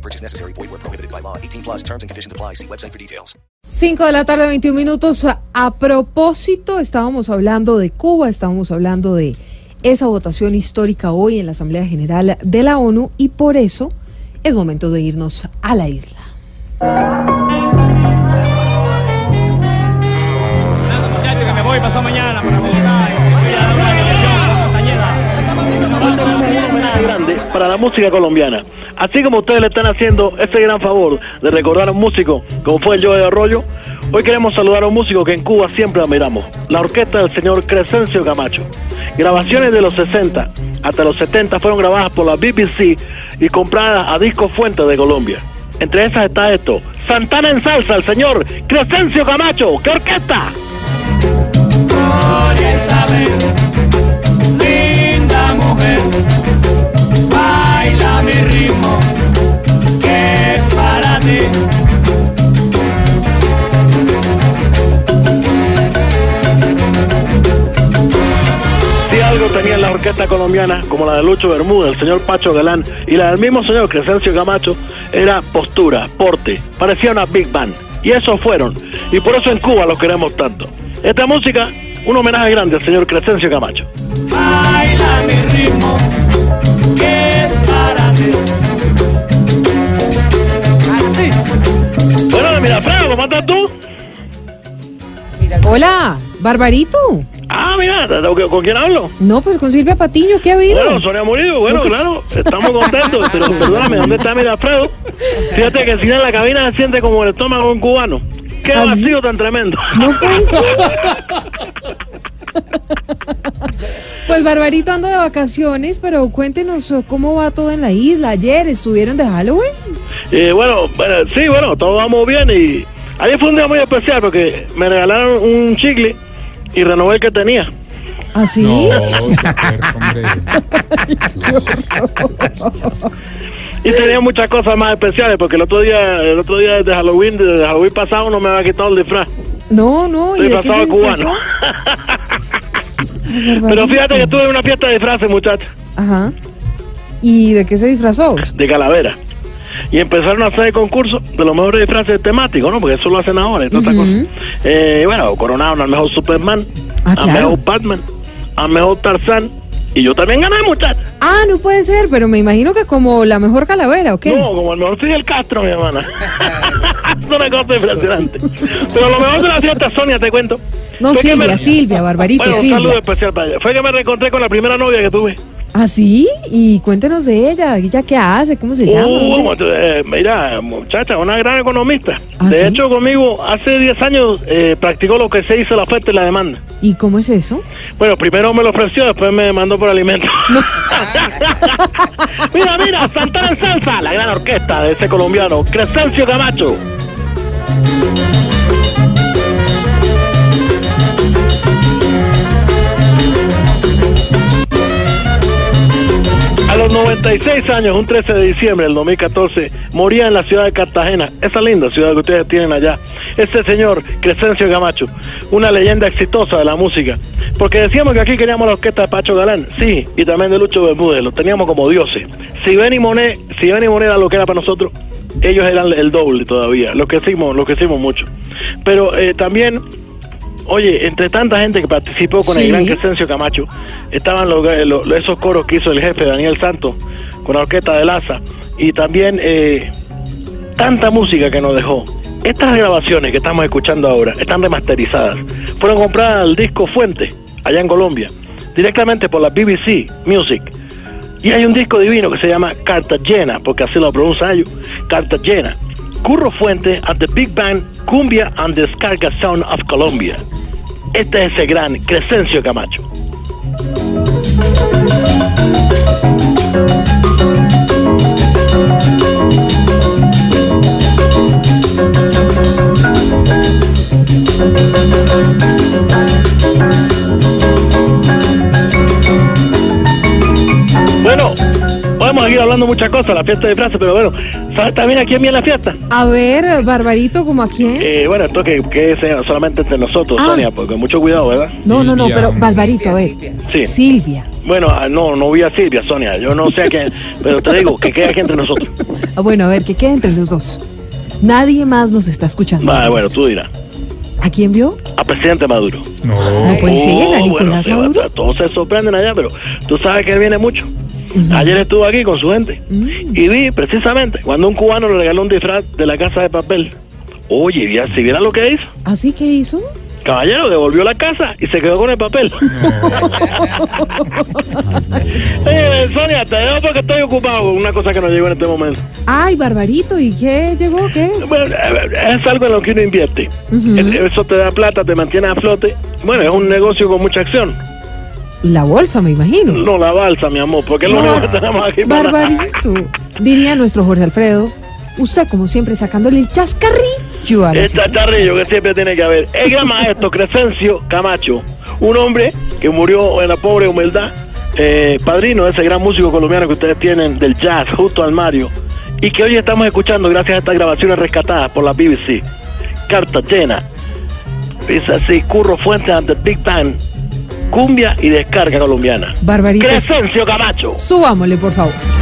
No purchase necessary. Void where prohibited by law. 18 plus terms and conditions apply. See website for details. 5 de la tarde, 21 minutos. A propósito, estábamos hablando de Cuba, estábamos hablando de esa votación histórica hoy en la Asamblea General de la ONU y por eso es momento de irnos a la isla. Mañana Bogotá grande para la música colombiana. Así como ustedes le están haciendo ese gran favor de recordar a un músico como fue el Joe de Arroyo, hoy queremos saludar a un músico que en Cuba siempre admiramos, la orquesta del señor Crescencio Camacho. Grabaciones de los 60 hasta los 70 fueron grabadas por la BBC y compradas a Disco Fuente de Colombia. Entre esas está esto, Santana en salsa, el señor Crescencio Camacho. ¡Qué orquesta! Orquesta colombiana, como la de Lucho Bermúdez, el señor Pacho Galán y la del mismo señor Crescencio Camacho, era postura, porte, parecía una big band. Y esos fueron. Y por eso en Cuba los queremos tanto. Esta música, un homenaje grande al señor Crescencio Camacho. Baila mi ritmo, que es para ti. Bueno, mira, Fredo, ¿cómo estás tú? Hola, Barbarito. Ah, mira, ¿con quién hablo? No, pues con Silvia Patiño, ¿qué ha habido? Bueno, Sonia Murillo, bueno, claro, estamos contentos, pero perdóname, ¿dónde está Mirafredo? Fíjate que si en la cabina se siente como el estómago de un cubano. ¡Qué ¿Ah, sí? vacío tan tremendo! No ser. Pues Barbarito anda de vacaciones, pero cuéntenos oh, cómo va todo en la isla. Ayer estuvieron de Halloween. Eh, bueno, bueno, sí, bueno, todos vamos bien y ayer fue un día muy especial porque me regalaron un chicle y renové el que tenía. ¿Ah, sí? Y tenía muchas cosas más especiales porque el otro día, el otro día de Halloween, de Halloween pasado no me había quitado el disfraz. No, no. ¿Y de qué se cubano. Pero fíjate que tuve una fiesta de disfraces, muchachos, Ajá. ¿Y de qué se disfrazó? de calavera. Y empezaron a hacer concursos de los mejores disfraces temáticos, ¿no? Porque eso lo hacen ahora y todas esas Ujú. cosas. Eh, bueno, coronaron al mejor Superman, Ah, al claro. mejor Batman, al mejor Tarzán. Y yo también gané, muchachos. Ah, no puede ser, pero me imagino que como la mejor calavera, ¿o qué? No, como el mejor Fidel Castro, mi hermana. es una cosa impresionante. Pero lo mejor de la fiesta, Sonia, te cuento. No, Silvia, me- Silvia, Barbarito, Bueno, un saludo Silvia. especial para ella. Fue que me reencontré con la primera novia que tuve. ¿Ah, sí? Y cuéntenos de ella. ¿Ella qué hace? ¿Cómo se llama? Uh, eh, mira, muchacha, una gran economista. ¿Ah, de sí? hecho, conmigo hace 10 años eh, practicó lo que se dice la oferta y la demanda. ¿Y cómo es eso? Bueno, primero me lo ofreció, después me mandó por alimento. mira, mira, Santana en Salsa, la gran orquesta de ese colombiano, Crescencio Camacho. A los 96 años, un 13 de diciembre del 2014, moría en la ciudad de Cartagena, esa linda ciudad que ustedes tienen allá. Este señor, Crescencio Camacho, una leyenda exitosa de la música. Porque decíamos que aquí queríamos la orquesta de Pacho Galán, sí, y también de Lucho Bermúdez, los teníamos como dioses. Si Benny Monet, si Benny Monet era lo que era para nosotros, ellos eran el doble todavía, lo que hicimos, lo que hicimos mucho. Pero eh, también Oye, entre tanta gente que participó con Sí. el gran Crescencio Camacho, estaban los, los- esos coros que hizo el jefe Daniel Santos con la orquesta de Laza y también eh, tanta música que nos dejó. Estas grabaciones que estamos escuchando ahora están remasterizadas. Fueron compradas al disco Fuente, allá en Colombia, directamente por la BBC Music. Y hay un disco divino que se llama Cartagena, porque así lo pronuncia ellos, Cartagena. Curro Fuente at the Big Band, Cumbia and Descarga Sound of Colombia. Este es ese gran Crescencio Camacho. Muchas cosas, la fiesta de disfraces, pero bueno, ¿sabes también a quién viene la fiesta? A ver, Barbarito, ¿como a quién? Eh, bueno, esto que, que sea solamente entre nosotros, Ah. Sonia, porque mucho cuidado, ¿verdad? no, no, no, pero Barbarito, a ver. Sí. Silvia. Bueno, ah, no, no vi a Silvia, Sonia, yo no sé a quién, pero te digo, que quede aquí entre nosotros. Ah, bueno, a ver, que quede entre los dos. Nadie más nos está escuchando. Va, bueno, tú dirás, ¿A quién vio? a presidente Maduro. No puede ser, a Oh, Nicolás bueno, Maduro. se- todos se sorprenden allá, pero tú sabes que él viene mucho. Ayer estuvo aquí con su gente Mm. y vi precisamente cuando un cubano le regaló un disfraz de la casa de papel. Oye, vi- si viera lo que hizo, ¿Así que hizo? caballero devolvió la casa y se quedó con el papel. Eh, Sonia, te dejo porque estoy ocupado con una cosa que nos llegó en este momento. Ay, Barbarito, ¿y qué llegó? ¿Qué es? Bueno, eh, es algo en lo que uno invierte. Eh, Eso te da plata, te mantiene a flote. Bueno, es un negocio con mucha acción. La bolsa, me imagino. No la balsa, mi amor, porque es lo único que tenemos aquí. para- Barbarito. Diría nuestro Jorge Alfredo. Usted, como siempre, sacándole el chascarrillo a la El situación. chacharrillo que siempre tiene que haber. El gran maestro Crescencio Camacho, un hombre que murió en la pobre humildad, eh, padrino de ese gran músico colombiano que ustedes tienen del jazz, justo al Mario, y que hoy estamos escuchando gracias a estas grabaciones rescatadas por la BBC. Cartagena, dice así, Curro Fuentes ante Big Time, cumbia y descarga colombiana. Barbarito. Crescencio Camacho. Subámosle, por favor.